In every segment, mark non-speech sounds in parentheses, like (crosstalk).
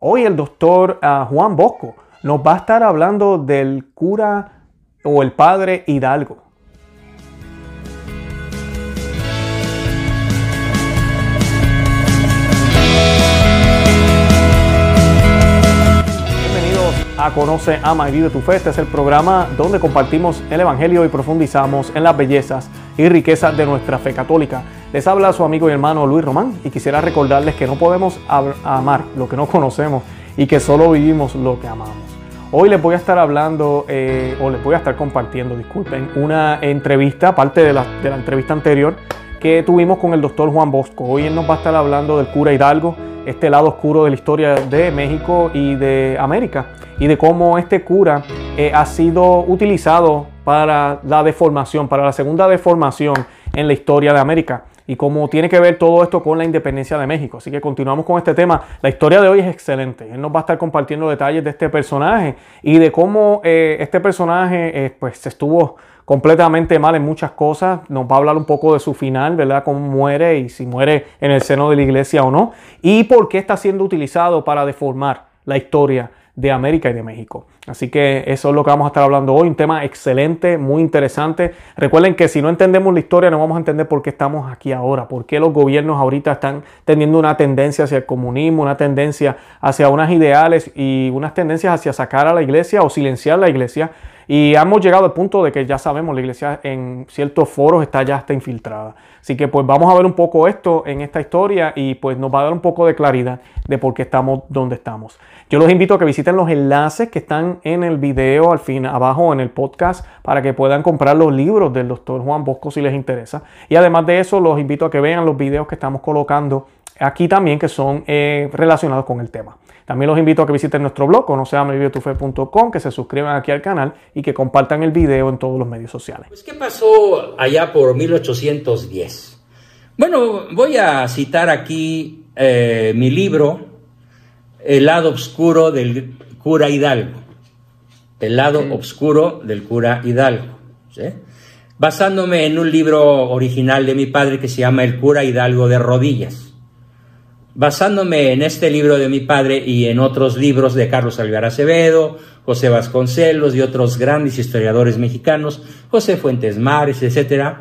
Hoy el doctor ah, Juan Bosco nos va a estar hablando del cura o el padre Hidalgo. Bienvenidos a Conoce, Ama y Vive tu Fe. Este es el programa donde compartimos el Evangelio y profundizamos en las bellezas y riquezas de nuestra fe católica. Les habla su amigo y hermano Luis Román y quisiera recordarles que no podemos amar lo que no conocemos y que solo vivimos lo que amamos. Hoy les voy a estar hablando, eh, o les voy a estar compartiendo, disculpen, una entrevista, aparte de la, de la entrevista anterior que tuvimos con el doctor Juan Bosco. Hoy él nos va a estar hablando del cura Hidalgo, este lado oscuro de la historia de México y de América, y de cómo este cura eh, ha sido utilizado para la deformación, para la segunda deformación en la historia de América y cómo tiene que ver todo esto con la independencia de México. Así que continuamos con este tema. La historia de hoy es excelente. Él nos va a estar compartiendo detalles de este personaje y de cómo eh, este personaje eh, pues estuvo completamente mal en muchas cosas. Nos va a hablar un poco de su final, ¿verdad? Cómo muere y si muere en el seno de la iglesia o no. Y por qué está siendo utilizado para deformar la historia de América y de México. Así que eso es lo que vamos a estar hablando hoy, un tema excelente, muy interesante. Recuerden que si no entendemos la historia no vamos a entender por qué estamos aquí ahora, por qué los gobiernos ahorita están teniendo una tendencia hacia el comunismo, una tendencia hacia unas ideales y unas tendencias hacia sacar a la iglesia o silenciar la iglesia. Y hemos llegado al punto de que ya sabemos, la iglesia en ciertos foros está ya está infiltrada. Así que pues vamos a ver un poco esto en esta historia y pues nos va a dar un poco de claridad de por qué estamos donde estamos. Yo los invito a que visiten los enlaces que están en el video al fin abajo en el podcast para que puedan comprar los libros del doctor Juan Bosco si les interesa. Y además de eso, los invito a que vean los videos que estamos colocando aquí también que son eh, relacionados con el tema. También los invito a que visiten nuestro blog, conoceamevivetufe.com, que se suscriban aquí al canal y que compartan el video en todos los medios sociales. Pues, ¿qué pasó allá por 1810? Bueno, voy a citar aquí eh, mi libro, El lado oscuro del cura Hidalgo. El lado oscuro del cura Hidalgo. Basándome en un libro original de mi padre que se llama El cura Hidalgo de rodillas basándome en este libro de mi padre y en otros libros de Carlos Alvar Acevedo, José Vasconcelos y otros grandes historiadores mexicanos, José Fuentes Mares, etc.,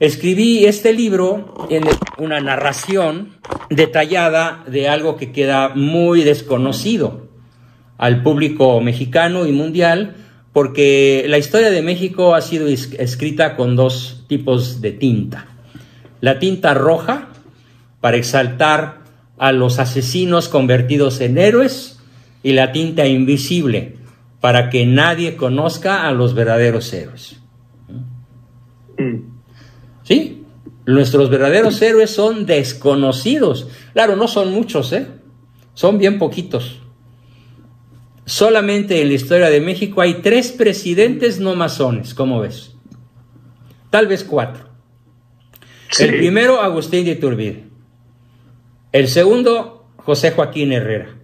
escribí este libro en una narración detallada de algo que queda muy desconocido al público mexicano y mundial, porque la historia de México ha sido escrita con dos tipos de tinta. La tinta roja, para exaltar a los asesinos convertidos en héroes y la tinta invisible para que nadie conozca a los verdaderos héroes. Mm. ¿Sí? Nuestros verdaderos héroes son desconocidos. Claro, no son muchos, ¿eh? Son bien poquitos. Solamente en la historia de México hay tres presidentes no masones, ¿cómo ves? Tal vez cuatro. El primero, Agustín de Iturbide. El segundo, José Joaquín Herrera.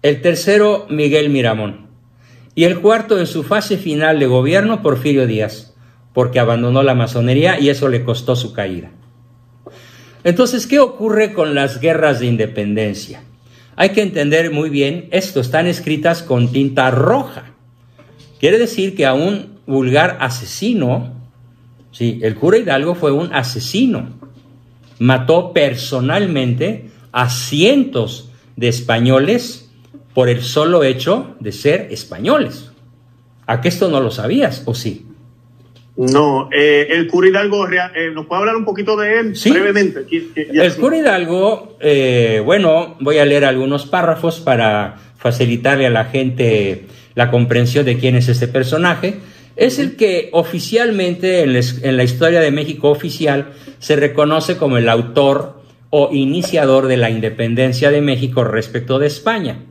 El tercero, Miguel Miramón. Y el cuarto, en su fase final de gobierno, Porfirio Díaz, porque abandonó la masonería y eso le costó su caída. Entonces, ¿qué ocurre con las guerras de independencia? Hay que entender muy bien, esto están escritas con tinta roja. Quiere decir que a un vulgar asesino, sí, el cura Hidalgo fue un asesino, mató personalmente a cientos de españoles por el solo hecho de ser españoles. ¿A qué esto no lo sabías o sí? No, eh, el cura Hidalgo, eh, ¿nos puede hablar un poquito de él brevemente? el cura Hidalgo, eh, bueno, voy a leer algunos párrafos para facilitarle a la gente la comprensión de quién es este personaje. Es el que oficialmente en la historia de México oficial se reconoce como el autor o iniciador de la independencia de México respecto de España.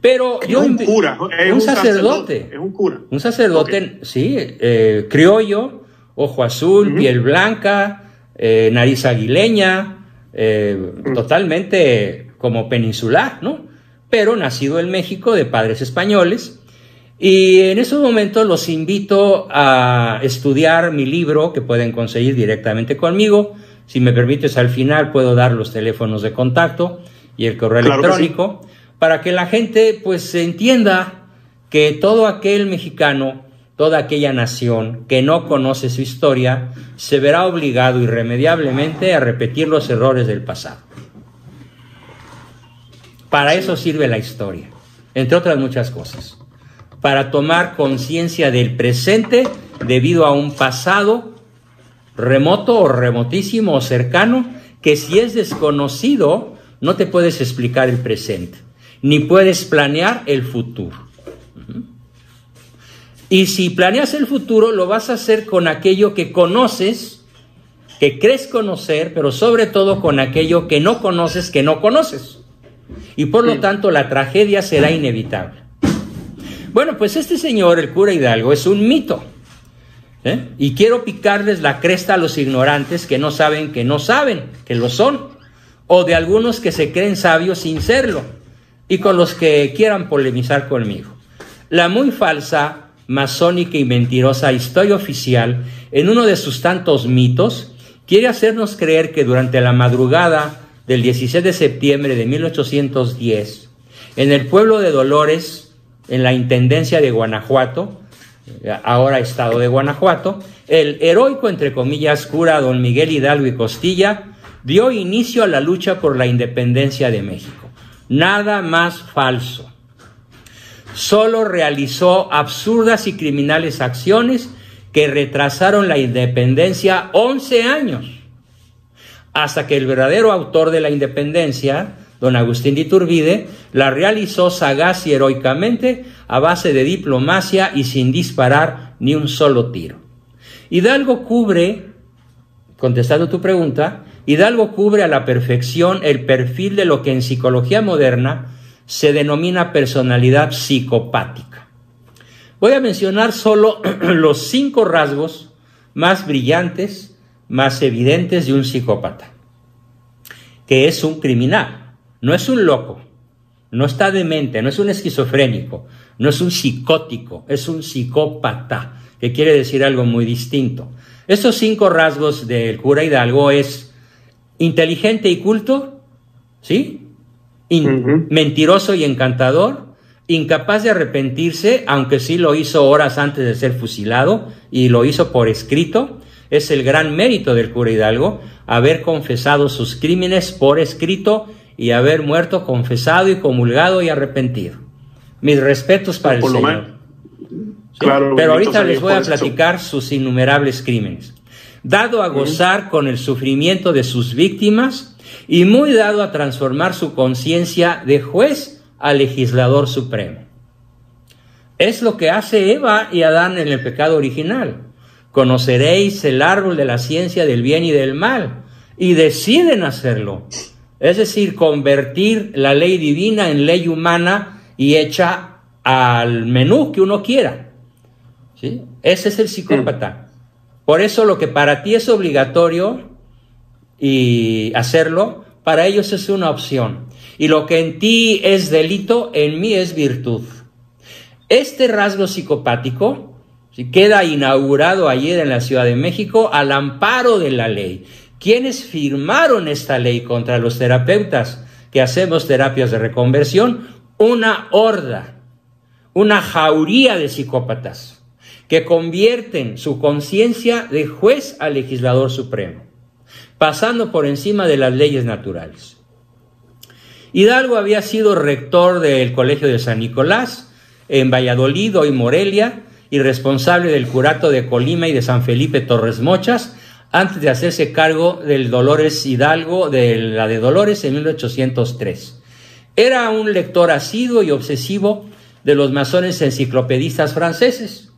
Pero yo un cura, un, sacerdote, es un cura, un sacerdote, sí, eh, criollo, ojo azul, piel blanca, eh, nariz aguileña, eh, totalmente como peninsular, ¿no? Pero nacido en México de padres españoles. Y en esos momentos los invito a estudiar mi libro que pueden conseguir directamente conmigo, si me permites, al final puedo dar los teléfonos de contacto y el correo electrónico para que la gente pues entienda que todo aquel mexicano, toda aquella nación que no conoce su historia, se verá obligado irremediablemente a repetir los errores del pasado. Para eso sirve la historia, entre otras muchas cosas. Para tomar conciencia del presente debido a un pasado remoto o remotísimo o cercano que si es desconocido no te puedes explicar el presente, ni puedes planear el futuro. Y si planeas el futuro, lo vas a hacer con aquello que conoces, que crees conocer, pero sobre todo con aquello que no conoces, que no conoces. Y por lo tanto la tragedia será inevitable. Bueno, pues este señor, el cura Hidalgo, es un mito. ¿Eh? Y quiero picarles la cresta a los ignorantes que no saben que no saben, que lo son, o de algunos que se creen sabios sin serlo, y con los que quieran polemizar conmigo. La muy falsa, masónica y mentirosa historia oficial, en uno de sus tantos mitos, quiere hacernos creer que durante la madrugada del 16 de septiembre de 1810, en el pueblo de Dolores, en la Intendencia de Guanajuato, ahora Estado de Guanajuato, el heroico, entre comillas, cura don Miguel Hidalgo y Costilla dio inicio a la lucha por la independencia de México. Nada más falso. Solo realizó absurdas y criminales acciones que retrasaron la independencia 11 años, hasta que el verdadero autor de la independencia, don Agustín de Iturbide, la realizó sagaz y heroicamente a base de diplomacia y sin disparar ni un solo tiro. Hidalgo cubre, contestando tu pregunta, Hidalgo cubre a la perfección el perfil de lo que en psicología moderna se denomina personalidad psicopática. Voy a mencionar solo (clears throat) los cinco rasgos más brillantes, más evidentes de un psicópata, que es un criminal, no es un loco, no está demente, no es un esquizofrénico, no es un psicótico, es un psicópata, que quiere decir algo muy distinto. Estos cinco rasgos del cura Hidalgo es inteligente y culto, ¿sí? Mentiroso y encantador, incapaz de arrepentirse, aunque sí lo hizo horas antes de ser fusilado y lo hizo por escrito. Es el gran mérito del cura Hidalgo haber confesado sus crímenes por escrito y haber muerto confesado y comulgado y arrepentido. Mis respetos para el Señor. Pero ahorita les voy a platicar sus innumerables crímenes dado a gozar con el sufrimiento de sus víctimas y muy dado a transformar su conciencia de juez a legislador supremo. Es lo que hace Eva y Adán en el pecado original. Conoceréis el árbol de la ciencia del bien y del mal y deciden hacerlo. Es decir, convertir la ley divina en ley humana y hecha al menú que uno quiera. ¿Sí? Ese es el psicópata. Por eso lo que para ti es obligatorio y hacerlo, para ellos es una opción. Y lo que en ti es delito, en mí es virtud. Este rasgo psicopático queda inaugurado ayer en la Ciudad de México al amparo de la ley. ¿Quiénes firmaron esta ley contra los terapeutas que hacemos terapias de reconversión? Una horda, una jauría de psicópatas que convierten su conciencia de juez a legislador supremo, pasando por encima de las leyes naturales. Hidalgo había sido rector del Colegio de San Nicolás en Valladolid, hoy Morelia, y responsable del curato de Colima y de San Felipe Torres Mochas, antes de hacerse cargo del Dolores Hidalgo, de la de Dolores en 1803. Era un lector asiduo y obsesivo de los masones enciclopedistas franceses,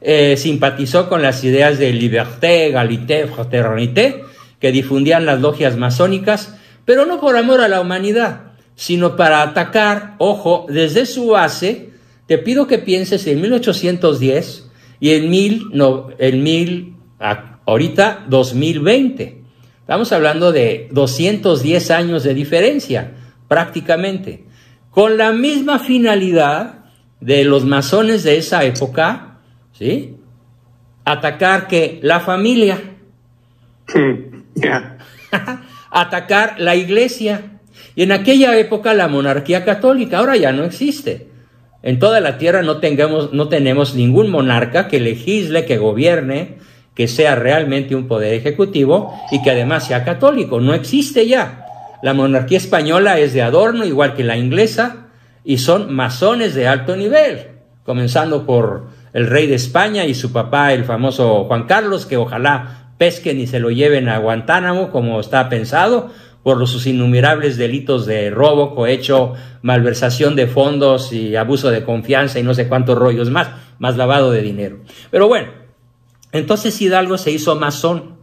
eh, simpatizó con las ideas de liberté, égalité, fraternité que difundían las logias masónicas, pero no por amor a la humanidad, sino para atacar, ojo, desde su base, te pido que pienses en 1810 y en mil, no, en mil, ahorita 2020. Estamos hablando de 210 años de diferencia, prácticamente, con la misma finalidad de los masones de esa época, ¿sí? Atacar que la familia, (laughs) atacar la iglesia, Y en aquella época la monarquía católica ahora ya no existe. En toda la tierra no, tengamos, no tenemos ningún monarca que legisle, que gobierne, que sea realmente un poder ejecutivo y que además sea católico. No existe ya. La monarquía española es de adorno, igual que la inglesa, y son masones de alto nivel, comenzando por el rey de España y su papá, el famoso Juan Carlos, que ojalá pesquen y se lo lleven a Guantánamo como está pensado, por sus innumerables delitos de robo, cohecho, malversación de fondos y abuso de confianza y no sé cuántos rollos más, más lavado de dinero. Pero bueno, entonces Hidalgo se hizo masón,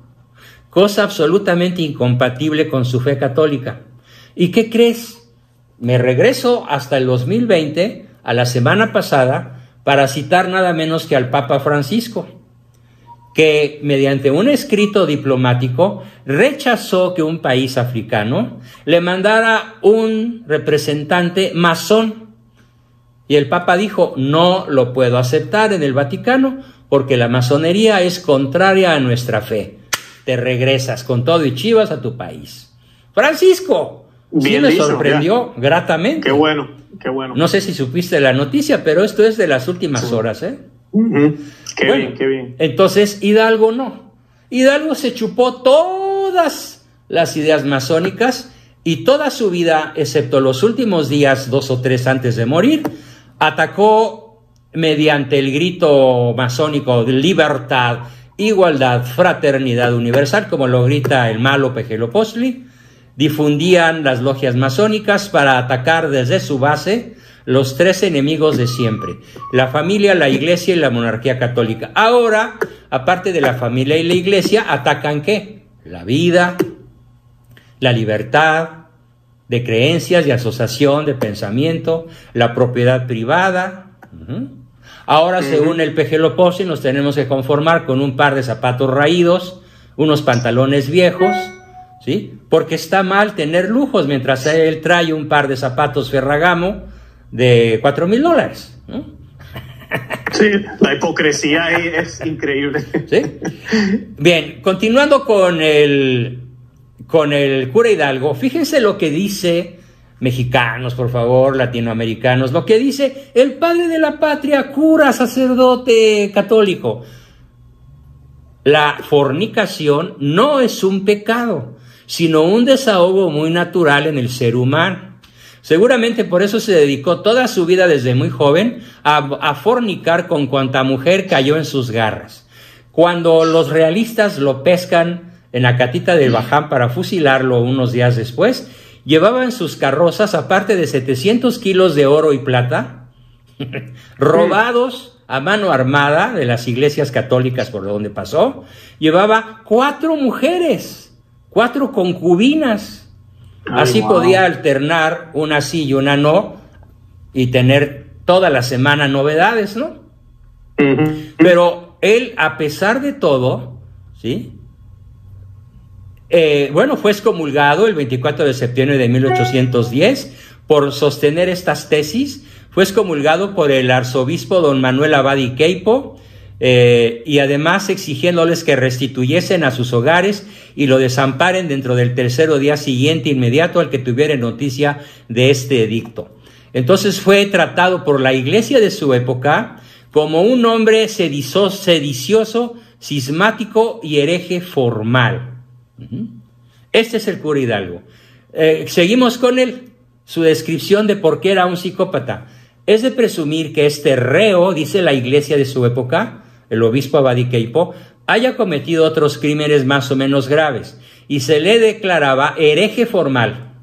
cosa absolutamente incompatible con su fe católica. ¿Y qué crees? Me regreso hasta el 2020, a la semana pasada, para citar nada menos que al Papa Francisco que mediante un escrito diplomático rechazó que un país africano le mandara un representante masón. Y el Papa dijo, no lo puedo aceptar en el Vaticano porque la masonería es contraria a nuestra fe. Te regresas con todo y chivas a tu país. Francisco, sí me sorprendió gratamente. Qué bueno, qué bueno. No sé si supiste la noticia, pero esto es de las últimas horas, ¿eh? Qué bien, qué bien. Entonces Hidalgo no. Hidalgo se chupó todas las ideas masónicas y toda su vida, excepto los últimos días, dos o tres antes de morir, atacó mediante el grito masónico de libertad, igualdad, fraternidad universal, como lo grita el malo Pejeloposli, difundían las logias masónicas para atacar desde su base los tres enemigos de siempre, la familia, la iglesia y la monarquía católica. Ahora, aparte de la familia y la iglesia, atacan qué? La vida, la libertad de creencias, de asociación, de pensamiento, la propiedad privada. Ahora, según el PG nos tenemos que conformar con un par de zapatos raídos, unos pantalones viejos, ¿sí? Porque está mal tener lujos mientras él trae un par de zapatos Ferragamo, de 4 mil dólares. (laughs) Sí, la hipocresía es increíble. Bien, continuando con el, con el cura Hidalgo, fíjense lo que dice, mexicanos, por favor, latinoamericanos, lo que dice el padre de la patria, cura, sacerdote católico. La fornicación no es un pecado, sino un desahogo muy natural en el ser humano. Seguramente por eso se dedicó toda su vida desde muy joven a, fornicar con cuanta mujer cayó en sus garras. Cuando los realistas lo pescan en la catita del Baján para fusilarlo unos días después, llevaban sus carrozas, aparte de 700 kilos de oro y plata, (laughs) robados a mano armada de las iglesias católicas por donde pasó, llevaba cuatro mujeres, cuatro concubinas Así podía alternar una sí y una no y tener toda la semana novedades, ¿no? Pero él, a pesar de todo, ¿sí? Eh, bueno, fue excomulgado el 24 de septiembre de 1810 por sostener estas tesis. Fue excomulgado por el arzobispo don Manuel Abadi Queipo eh, y además exigiéndoles que restituyesen a sus hogares y lo desamparen dentro del tercero día siguiente inmediato al que tuviera noticia de este edicto. Entonces fue tratado por la iglesia de su época como un hombre sedicioso, cismático y hereje formal. Este es el cura Hidalgo. Eh, seguimos con él, su descripción de por qué era un psicópata. Es de presumir que este reo, dice la iglesia de su época, el obispo Abadiqueipo, haya cometido otros crímenes más o menos graves y se le declaraba hereje formal,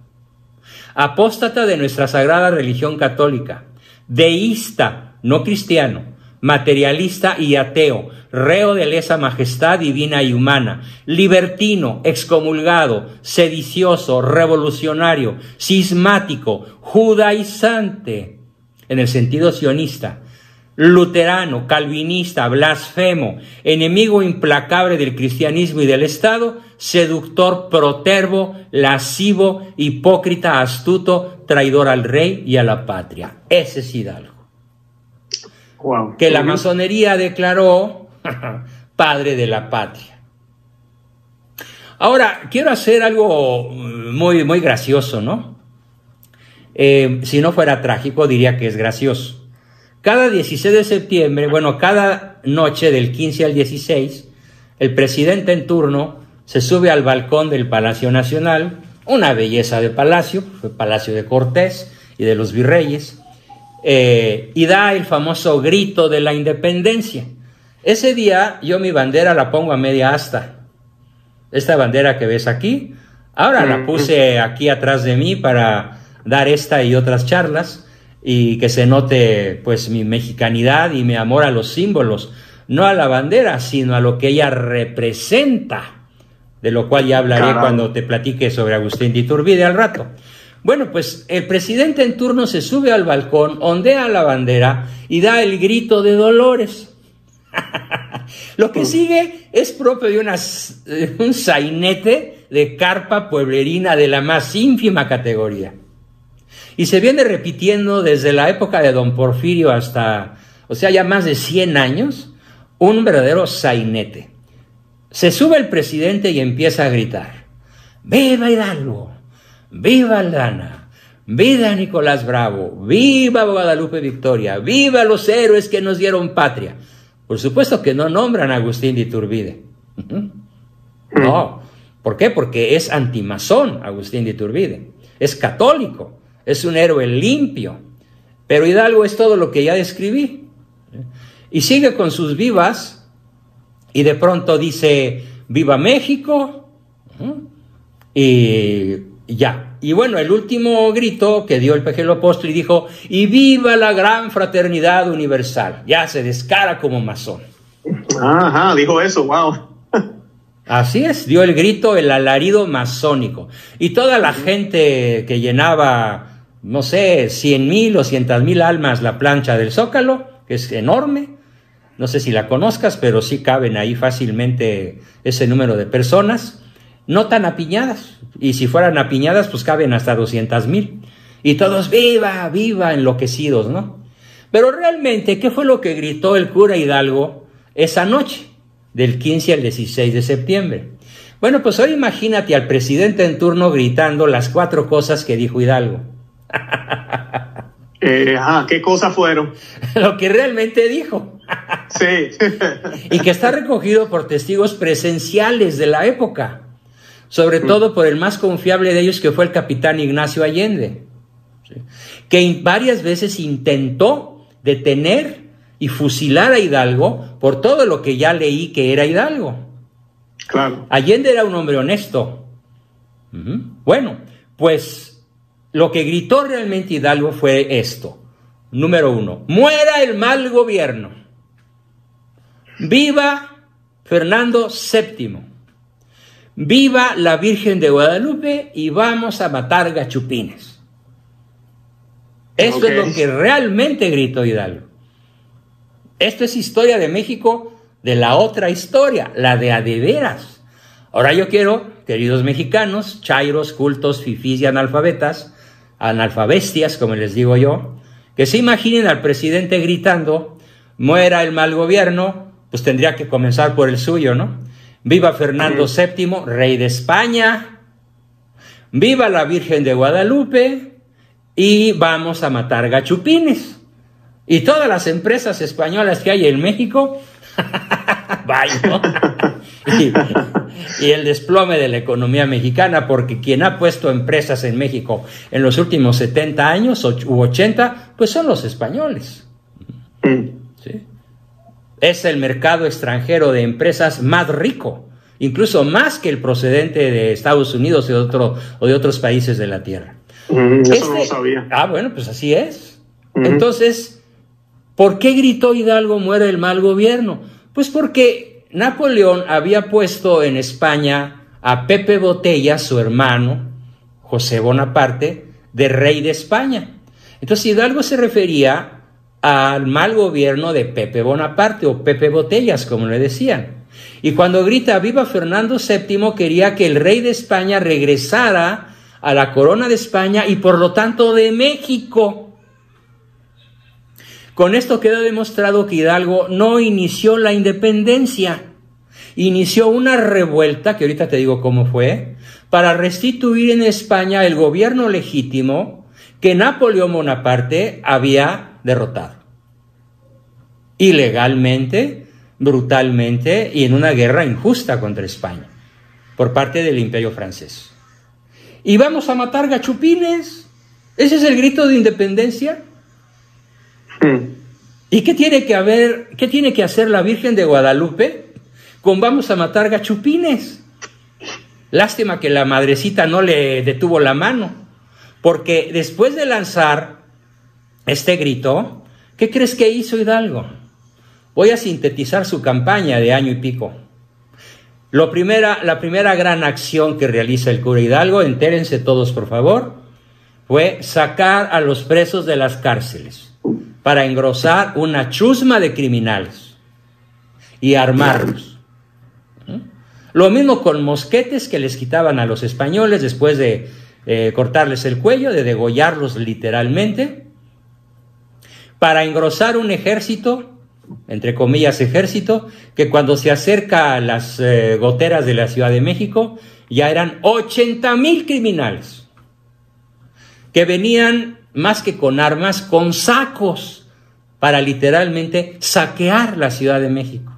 apóstata de nuestra sagrada religión católica, deísta, no cristiano, materialista y ateo, reo de lesa majestad divina y humana, libertino, excomulgado, sedicioso, revolucionario, cismático, judaizante, en el sentido sionista, luterano, calvinista, blasfemo, enemigo implacable del cristianismo y del Estado, seductor, protervo, lascivo, hipócrita, astuto, traidor al rey y a la patria. Ese es Hidalgo. Que la masonería declaró (laughs) padre de la patria. Ahora, quiero hacer algo muy, muy gracioso, ¿no? eh, si no fuera trágico, diría que es gracioso. Cada 16 de septiembre, bueno, cada noche del 15 al 16, el presidente en turno se sube al balcón del Palacio Nacional, una belleza de palacio, fue Palacio de Cortés y de los virreyes, eh, y da el famoso grito de la independencia. Ese día yo mi bandera la pongo a media asta. Esta bandera que ves aquí, ahora la puse aquí atrás de mí para dar esta y otras charlas y que se note pues mi mexicanidad y mi amor a los símbolos, no a la bandera, sino a lo que ella representa, de lo cual ya hablaré cuando te platique sobre Agustín de Iturbide al rato. Bueno, pues el presidente en turno se sube al balcón, ondea la bandera y da el grito de Dolores. (laughs) Lo que sigue es propio de, un sainete de carpa pueblerina de la más ínfima categoría. Y se viene repitiendo desde la época de don Porfirio hasta, o sea, ya más de 100 años, un verdadero sainete. Se sube el presidente y empieza a gritar, ¡Viva Hidalgo! Viva Aldana, viva Nicolás Bravo, viva Guadalupe Victoria, viva los héroes que nos dieron patria. Por supuesto que no nombran a Agustín de Iturbide. No, ¿por qué? Porque es antimazón Agustín de Iturbide, es católico, es un héroe limpio, pero Hidalgo es todo lo que ya describí. Y sigue con sus vivas y de pronto dice, viva México, y ya. Y bueno, el último grito que dio el pequeño apóstol y dijo, y viva la gran fraternidad universal. Ya se descara como masón. Ajá, dijo eso, wow. Así es, dio el grito, el alarido masónico. Y toda la gente que llenaba, no sé, cien mil o cientos mil almas la plancha del Zócalo, que es enorme, no sé si la conozcas, pero sí caben ahí fácilmente ese número de personas no tan apiñadas. Y si fueran apiñadas, pues caben hasta 200 mil. Y todos, viva, viva, enloquecidos, ¿no? Pero realmente, ¿qué fue lo que gritó el cura Hidalgo esa noche, del 15 al 16 de septiembre? Bueno, pues hoy imagínate al presidente en turno gritando las cuatro cosas que dijo Hidalgo. (laughs) Eh, ¿Qué cosas fueron? (laughs) lo que realmente dijo. sí. (laughs) y que está recogido por testigos presenciales de la época sobre mm. todo por el más confiable de ellos que fue el capitán Ignacio Allende, que varias veces intentó detener y fusilar a Hidalgo por todo lo que ya leí que era Hidalgo. Claro. Allende era un hombre honesto. Bueno, pues lo que gritó realmente Hidalgo fue esto. Número uno, muera el mal gobierno. Viva Fernando VII. Viva la Virgen de Guadalupe y vamos a matar gachupines. Esto es lo que realmente gritó Hidalgo. Esto es historia de México de la otra historia, la de adeveras. Ahora yo quiero, queridos mexicanos, chairos, cultos, fifís y analfabetas, analfabestias, como les digo yo, que se imaginen al presidente gritando, muera el mal gobierno, pues tendría que comenzar por el suyo, ¿no? Viva Fernando VII, rey de España. Viva la Virgen de Guadalupe. Y vamos a matar gachupines. Y todas las empresas españolas que hay en México, (laughs) vaya, y, y, el desplome de la economía mexicana, porque quien ha puesto empresas en México en los últimos 70 años u 80, pues son los españoles. ¿Sí? Es el mercado extranjero de empresas más rico, incluso más que el procedente de Estados Unidos o de, o de otros países de la Tierra. Mm, eso no lo este sabía. Ah, bueno, pues así es. Entonces, ¿por qué gritó Hidalgo muere el mal gobierno? Pues porque Napoleón había puesto en España a Pepe Botella, su hermano, José Bonaparte, de rey de España. Entonces Hidalgo se refería al mal gobierno de Pepe Bonaparte o Pepe Botellas, como le decían. Y cuando grita viva Fernando VII, quería que el rey de España regresara a la corona de España y por lo tanto de México. Con esto queda demostrado que Hidalgo no inició la independencia, inició una revuelta, que ahorita te digo cómo fue, para restituir en España el gobierno legítimo que Napoleón Bonaparte había derrotado. Ilegalmente, brutalmente y en una guerra injusta contra España por parte del imperio francés. Y vamos a matar gachupines. ¿Ese es el grito de independencia? ¿Y qué tiene que haber, qué tiene que hacer la Virgen de Guadalupe con vamos a matar gachupines? Lástima que la madrecita no le detuvo la mano, porque después de lanzar este grito, ¿qué crees que hizo Hidalgo? Voy a sintetizar su campaña de año y pico. Lo primera, la primera gran acción que realiza el cura Hidalgo, entérense todos por favor, fue sacar a los presos de las cárceles para engrosar una chusma de criminales y armarlos. Lo mismo con mosquetes que les quitaban a los españoles después de eh, cortarles el cuello, de degollarlos literalmente, para engrosar un ejército, entre comillas ejército, que cuando se acerca a las eh, goteras de la Ciudad de México, ya eran 80 mil criminales, que venían más que con armas, con sacos, para literalmente saquear la Ciudad de México.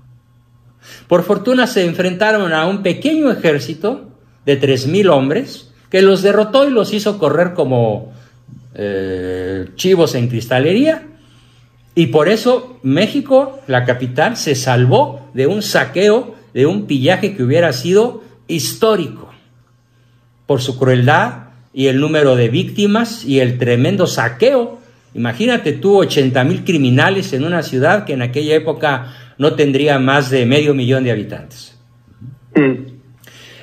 Por fortuna se enfrentaron a un pequeño ejército de 3.000 hombres que los derrotó y los hizo correr como eh, chivos en cristalería. Y por eso México, la capital, se salvó de un saqueo, de un pillaje que hubiera sido histórico, por su crueldad y el número de víctimas y el tremendo saqueo. Imagínate tú 80 mil criminales en una ciudad que en aquella época no tendría más de medio millón de habitantes. Mm.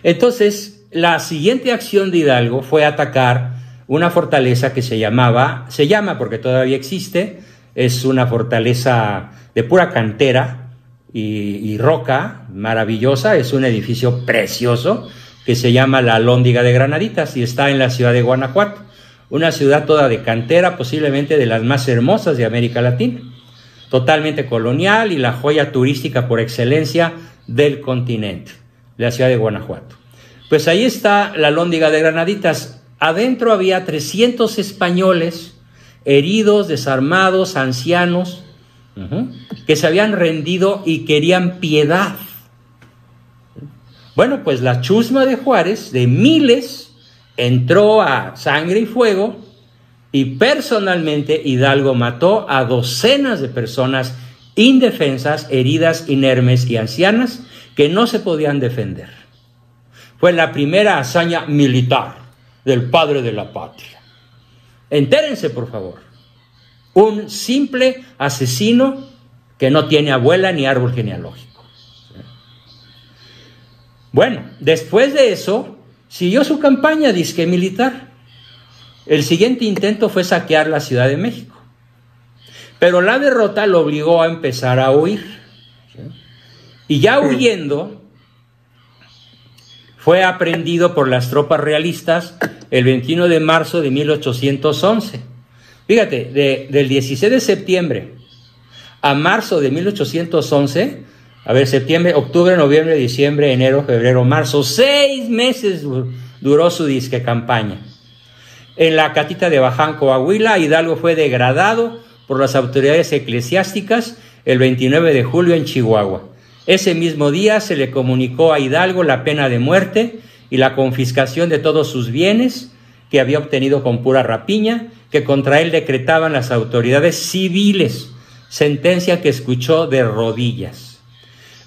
Entonces, la siguiente acción de Hidalgo fue atacar una fortaleza que se llamaba, se llama porque todavía existe, es una fortaleza de pura cantera y, roca maravillosa, es un edificio precioso que se llama la Lóndiga de Granaditas y está en la ciudad de Guanajuato, una ciudad toda de cantera, posiblemente de las más hermosas de América Latina totalmente colonial y la joya turística por excelencia del continente, la ciudad de Guanajuato. Pues ahí está la lóndiga de Granaditas. Adentro había 300 españoles heridos, desarmados, ancianos, que se habían rendido y querían piedad. Bueno, pues la chusma de Juárez, de miles, entró a sangre y fuego y personalmente Hidalgo mató a docenas de personas indefensas, heridas, inermes y ancianas que no se podían defender. Fue la primera hazaña militar del padre de la patria. Entérense, por favor. Un simple asesino que no tiene abuela ni árbol genealógico. Bueno, después de eso, siguió su campaña disque militar. El siguiente intento fue saquear la Ciudad de México, pero la derrota lo obligó a empezar a huir. Y ya huyendo, fue aprendido por las tropas realistas el 21 de marzo de 1811. Fíjate, del 16 de septiembre a marzo de 1811, a ver, septiembre, octubre, noviembre, diciembre, enero, febrero, marzo, seis meses duró su disque campaña. En la catita de Baján, Coahuila, Hidalgo fue degradado por las autoridades eclesiásticas el 29 de julio en Chihuahua. Ese mismo día se le comunicó a Hidalgo la pena de muerte y la confiscación de todos sus bienes que había obtenido con pura rapiña, que contra él decretaban las autoridades civiles, sentencia que escuchó de rodillas.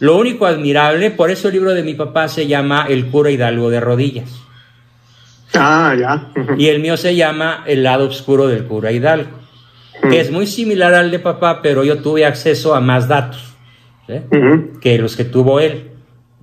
Lo único admirable, por eso el libro de mi papá se llama El cura Hidalgo de rodillas. Ah, ya. Y el mío se llama El lado oscuro del cura Hidalgo, que es muy similar al de papá, pero yo tuve acceso a más datos que los que tuvo él.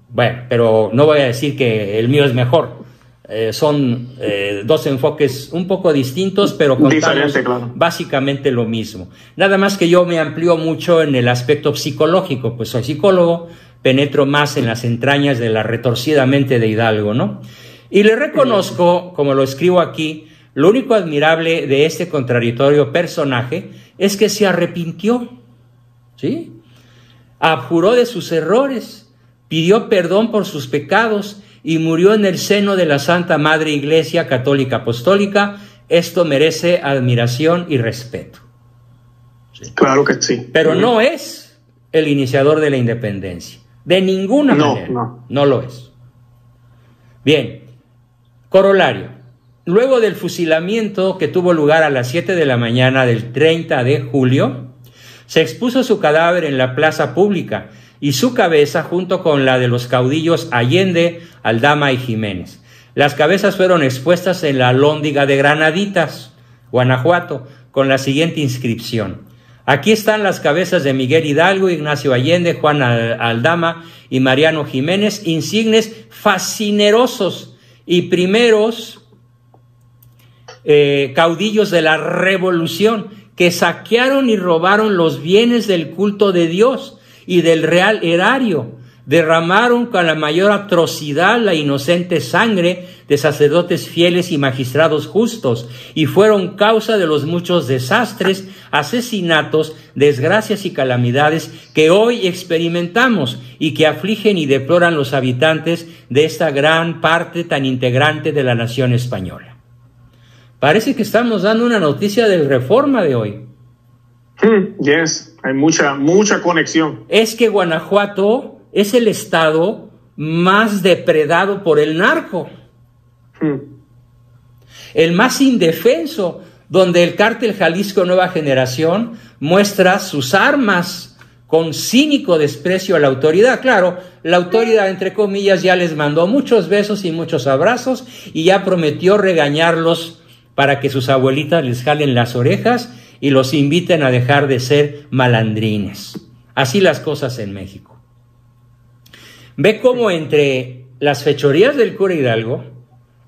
Bueno, pero no voy a decir que el mío es mejor. Eh, son eh, dos enfoques un poco distintos, pero contamos básicamente lo mismo. Nada más que yo me amplío mucho en el aspecto psicológico, pues soy psicólogo, penetro más en las entrañas de la retorcida mente de Hidalgo, ¿no? Y le reconozco, como lo escribo aquí, lo único admirable de este contradictorio personaje es que se arrepintió, ¿sí? Abjuró de sus errores, pidió perdón por sus pecados y murió en el seno de la Santa Madre Iglesia Católica Apostólica esto merece admiración y respeto. Claro que sí. Pero no es el iniciador de la independencia. De ninguna manera. No. no lo es. Bien, corolario. Luego del fusilamiento que tuvo lugar a las 7 de la mañana del 30 de julio, se expuso su cadáver en la plaza pública y su cabeza junto con la de los caudillos Allende, Aldama y Jiménez. Las cabezas fueron expuestas en la Lóndiga de Granaditas, Guanajuato, con la siguiente inscripción. Aquí están las cabezas de Miguel Hidalgo, Ignacio Allende, Juan Aldama y Mariano Jiménez, insignes fascinerosos y primeros eh, caudillos de la revolución que saquearon y robaron los bienes del culto de Dios y del real erario, derramaron con la mayor atrocidad la inocente sangre de sacerdotes fieles y magistrados justos, y fueron causa de los muchos desastres, asesinatos, desgracias y calamidades que hoy experimentamos y que afligen y deploran los habitantes de esta gran parte tan integrante de la nación española. Parece que estamos dando una noticia del reforma de hoy. Hmm, yes, hay mucha, mucha conexión. Es que Guanajuato es el estado más depredado por el narco. Hmm. El más indefenso, donde el cártel Jalisco Nueva Generación muestra sus armas con cínico desprecio a la autoridad. Claro, la autoridad, entre comillas, ya les mandó muchos besos y muchos abrazos y ya prometió regañarlos para que sus abuelitas les jalen las orejas y los inviten a dejar de ser malandrines. Así las cosas en México. Ve cómo entre las fechorías del cura Hidalgo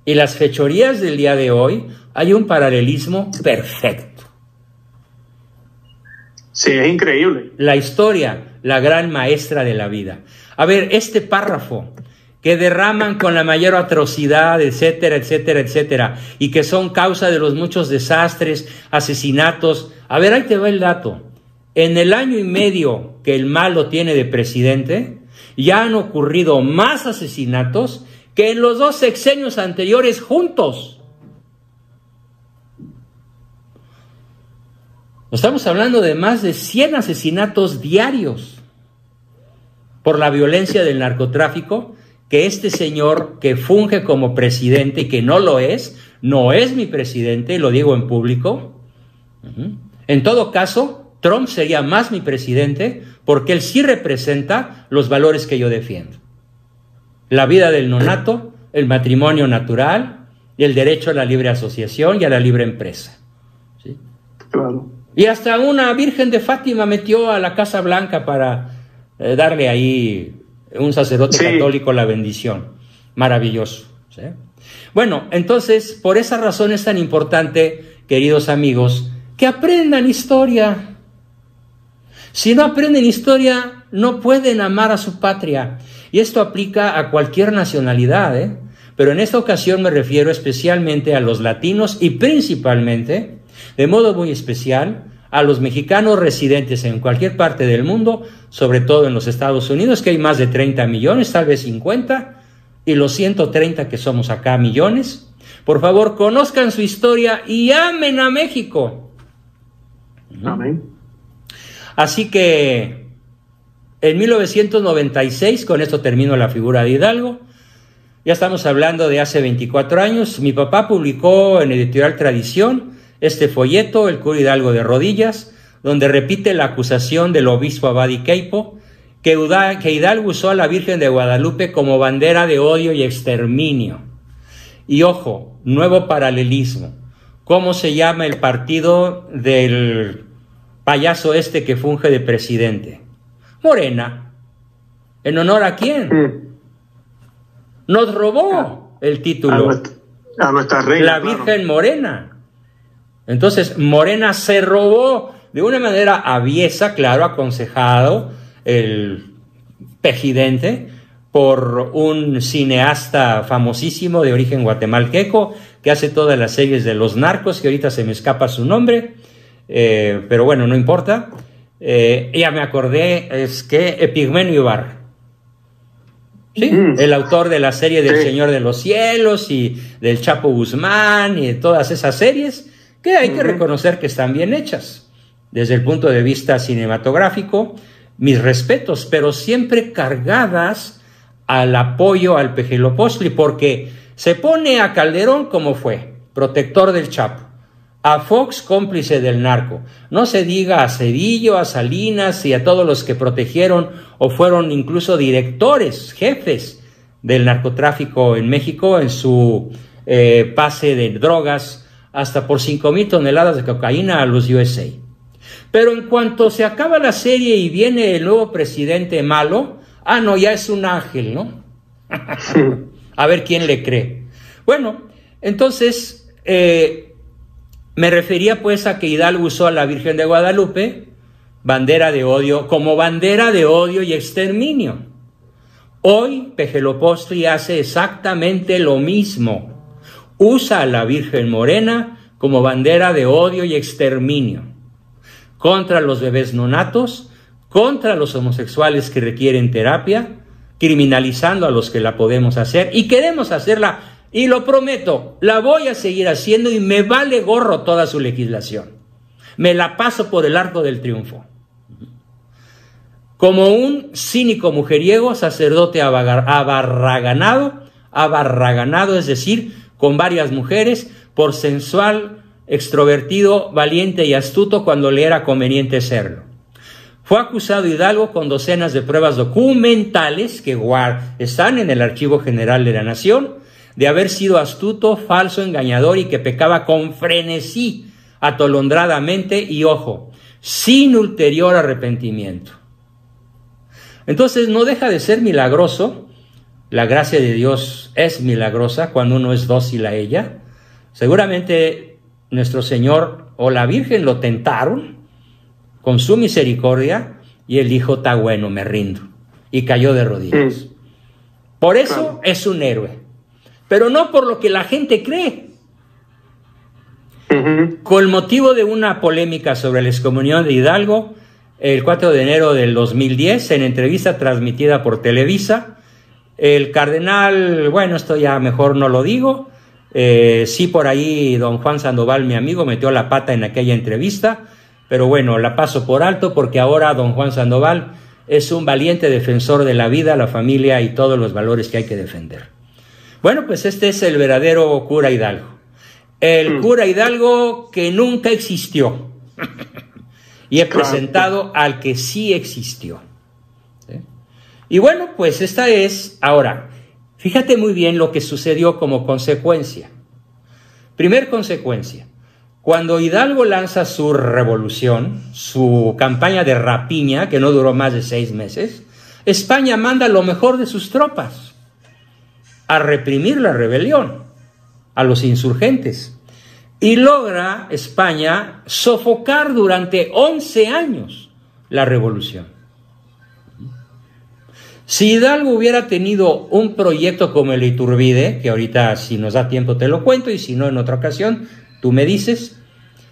y las fechorías del día de hoy hay un paralelismo perfecto. Sí, es increíble. La historia, la gran maestra de la vida. A ver, este párrafo que derraman con la mayor atrocidad, etcétera, etcétera, etcétera, y que son causa de los muchos desastres, asesinatos. A ver, ahí te va el dato. En el año y medio que el malo tiene de presidente, ya han ocurrido más asesinatos que en los dos sexenios anteriores juntos. Estamos hablando de más de 100 asesinatos diarios por la violencia del narcotráfico que este señor que funge como presidente y que no lo es, no es mi presidente, lo digo en público. En todo caso, Trump sería más mi presidente porque él sí representa los valores que yo defiendo. La vida del nonato, el matrimonio natural y el derecho a la libre asociación y a la libre empresa. Y hasta una Virgen de Fátima metió a la Casa Blanca para eh, darle ahí un sacerdote católico la bendición. Maravilloso. Bueno, entonces, por esa razón es tan importante, queridos amigos, que aprendan historia. Si no aprenden historia, no pueden amar a su patria. Y esto aplica a cualquier nacionalidad, ¿eh? pero en esta ocasión me refiero especialmente a los latinos y principalmente, de modo muy especial, a los mexicanos residentes en cualquier parte del mundo, sobre todo en los Estados Unidos, que hay más de 30 millones, tal vez 50, y los 130 que somos acá millones. Por favor, conozcan su historia y amen a México. Amén. Así que en 1996, con esto termino la figura de Hidalgo, ya estamos hablando de hace 24 años, mi papá publicó en Editorial Tradición este folleto, el cura Hidalgo de rodillas, donde repite la acusación del obispo Abadi Keipo, que Hidalgo usó a la Virgen de Guadalupe como bandera de odio y exterminio. Y ojo, nuevo paralelismo. ¿Cómo se llama el partido del payaso este que funge de presidente? Morena. ¿En honor a quién? Nos robó el título. A nuestra, reina. La Virgen Morena. Entonces, Morena se robó de una manera aviesa, claro, aconsejado el pejidente por un cineasta famosísimo de origen guatemalteco que hace todas las series de los narcos, que ahorita se me escapa su nombre, eh, pero bueno, no importa. Eh, ya me acordé, es que Epigmenio Ibarra. ¿sí? Mm. El autor de la serie del Señor de los Cielos y del Chapo Guzmán y de todas esas series, que hay que reconocer que están bien hechas. Desde el punto de vista cinematográfico, mis respetos, pero siempre cargadas al apoyo al Pejelopostli, porque se pone a Calderón como fue, protector del Chapo, a Fox cómplice del narco, no se diga a Cedillo, a Salinas y a todos los que protegieron o fueron incluso directores, jefes del narcotráfico en México en su eh, pase de drogas hasta por 5 mil toneladas de cocaína a los USA. Pero en cuanto se acaba la serie y viene el nuevo presidente malo, ah, no, ya es un ángel, ¿no? (laughs) a ver quién le cree. Bueno, entonces eh, me refería pues a que Hidalgo usó a la Virgen de Guadalupe, bandera de odio, como bandera de odio y exterminio. Hoy Pejelopostri hace exactamente lo mismo. Usa a la Virgen Morena como bandera de odio y exterminio contra los bebés nonatos, contra los homosexuales que requieren terapia, criminalizando a los que la podemos hacer y queremos hacerla y lo prometo, la voy a seguir haciendo y me vale gorro toda su legislación. Me la paso por el arco del triunfo. Como un cínico mujeriego, sacerdote abarraganado, abarraganado, es decir, con varias mujeres, por sensual, extrovertido, valiente y astuto cuando le era conveniente serlo. Fue acusado Hidalgo con docenas de pruebas documentales que están en el Archivo General de la Nación de haber sido astuto, falso, engañador y que pecaba con frenesí, atolondradamente y, ojo, sin ulterior arrepentimiento. Entonces no deja de ser milagroso, la gracia de Dios es milagrosa cuando uno es dócil a ella. Seguramente nuestro Señor o la Virgen lo tentaron con su misericordia y él dijo, está bueno, me rindo. Y cayó de rodillas. Por eso es un héroe, pero no por lo que la gente cree. Con motivo de una polémica sobre la excomunión de Hidalgo, el 4 de enero del 2010, en entrevista transmitida por Televisa, el cardenal, bueno, esto ya mejor no lo digo, eh, sí, por ahí don Juan Sandoval, mi amigo, metió la pata en aquella entrevista, pero bueno, la paso por alto porque ahora don Juan Sandoval es un valiente defensor de la vida, la familia y todos los valores que hay que defender. Bueno, pues este es el verdadero cura Hidalgo. El mm. cura Hidalgo que nunca existió. (laughs) y he presentado al que sí existió. Y bueno, pues esta es, ahora, Fíjate muy bien lo que sucedió como consecuencia. Primer consecuencia, cuando Hidalgo lanza su revolución, su campaña de rapiña, que no duró más de seis meses, España manda lo mejor de sus tropas a reprimir la rebelión, a los insurgentes, y logra España sofocar durante 11 años la revolución. Si Hidalgo hubiera tenido un proyecto como el Iturbide, que ahorita si nos da tiempo te lo cuento y si no en otra ocasión, tú me dices,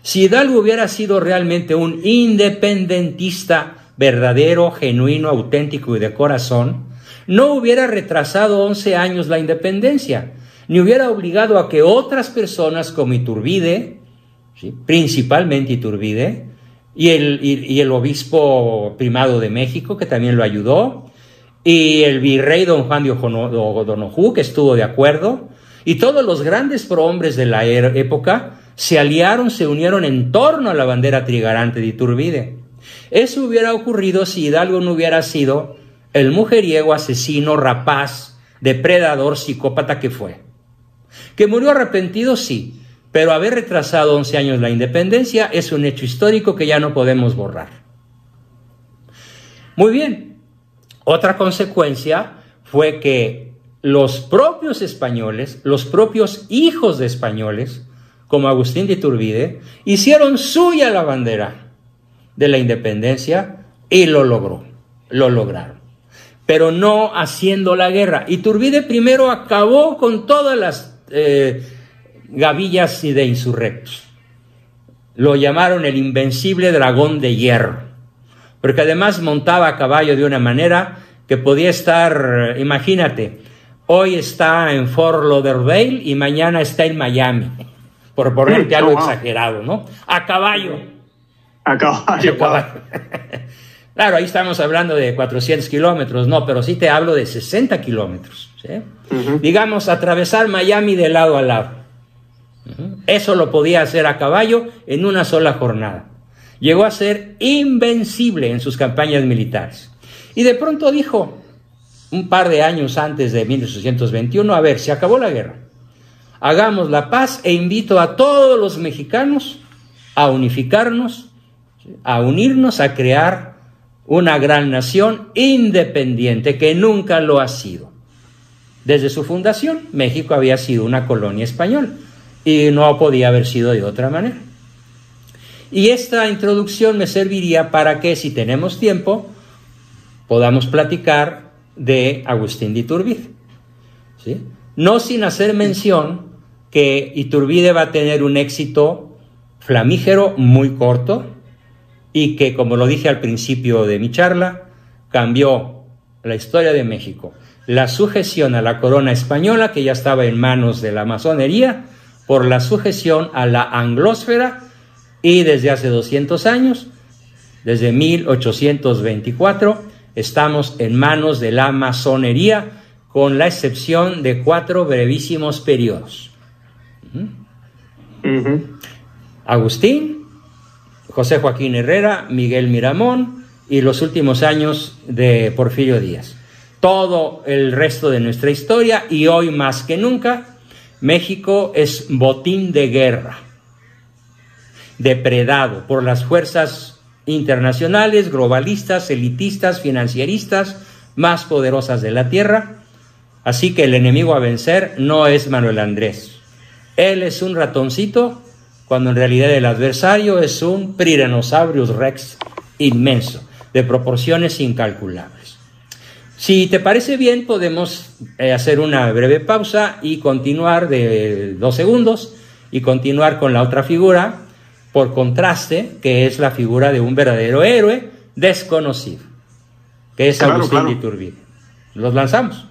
si Hidalgo hubiera sido realmente un independentista verdadero, genuino, auténtico y de corazón, no hubiera retrasado 11 años la independencia, ni hubiera obligado a que otras personas como Iturbide, principalmente Iturbide, el, y el obispo primado de México, que también lo ayudó, y el virrey don Juan de O'Donoghue, que estuvo de acuerdo, y todos los grandes prohombres de la er-, época se aliaron, se unieron en torno a la bandera trigarante de Iturbide. Eso hubiera ocurrido si Hidalgo no hubiera sido el mujeriego, asesino, rapaz, depredador, psicópata que fue. Que murió arrepentido, sí, pero haber retrasado 11 años la independencia es un hecho histórico que ya no podemos borrar. Muy bien, otra consecuencia fue que los propios españoles, los propios hijos de españoles, como Agustín de Iturbide, hicieron suya la bandera de la independencia y lo logró, lo lograron. Pero no haciendo la guerra. Iturbide primero acabó con todas las eh, gavillas y de insurrectos. Lo llamaron el invencible dragón de hierro porque además montaba a caballo de una manera que podía estar, imagínate, hoy está en Fort Lauderdale y mañana está en Miami, por ponerte algo exagerado, ¿no? A caballo. A caballo. A caballo. (laughs) claro, ahí estamos hablando de 400 kilómetros, no, pero sí te hablo de 60 kilómetros. Digamos, atravesar Miami de lado a lado. Eso lo podía hacer a caballo en una sola jornada. Llegó a ser invencible en sus campañas militares. Y de pronto dijo, un par de años antes de 1821, a ver, se acabó la guerra. Hagamos la paz e invito a todos los mexicanos a unificarnos, a unirnos, a crear una gran nación independiente que nunca lo ha sido. Desde su fundación, México había sido una colonia española y no podía haber sido de otra manera. Y esta introducción me serviría para que, si tenemos tiempo, podamos platicar de Agustín de Iturbide. ¿sí? No sin hacer mención que Iturbide va a tener un éxito flamígero muy corto y que, como lo dije al principio de mi charla, cambió la historia de México la sujeción a la corona española, que ya estaba en manos de la masonería, por la sujeción a la anglósfera y desde hace 200 años, desde 1824, estamos en manos de la masonería, con la excepción de cuatro brevísimos periodos. Agustín, José Joaquín Herrera, Miguel Miramón y los últimos años de Porfirio Díaz. Todo el resto de nuestra historia y hoy más que nunca, México es botín de guerra, depredado por las fuerzas internacionales, globalistas, elitistas, financieristas más poderosas de la Tierra. Así que el enemigo a vencer no es Manuel Andrés. Él es un ratoncito cuando en realidad el adversario es un Prirenosaurus rex inmenso, de proporciones incalculables. Si te parece bien, podemos eh, hacer una breve pausa y continuar de dos segundos y continuar con la otra figura, por contraste, que es la figura de un verdadero héroe desconocido, que es Agustín de Iturbide. Los lanzamos.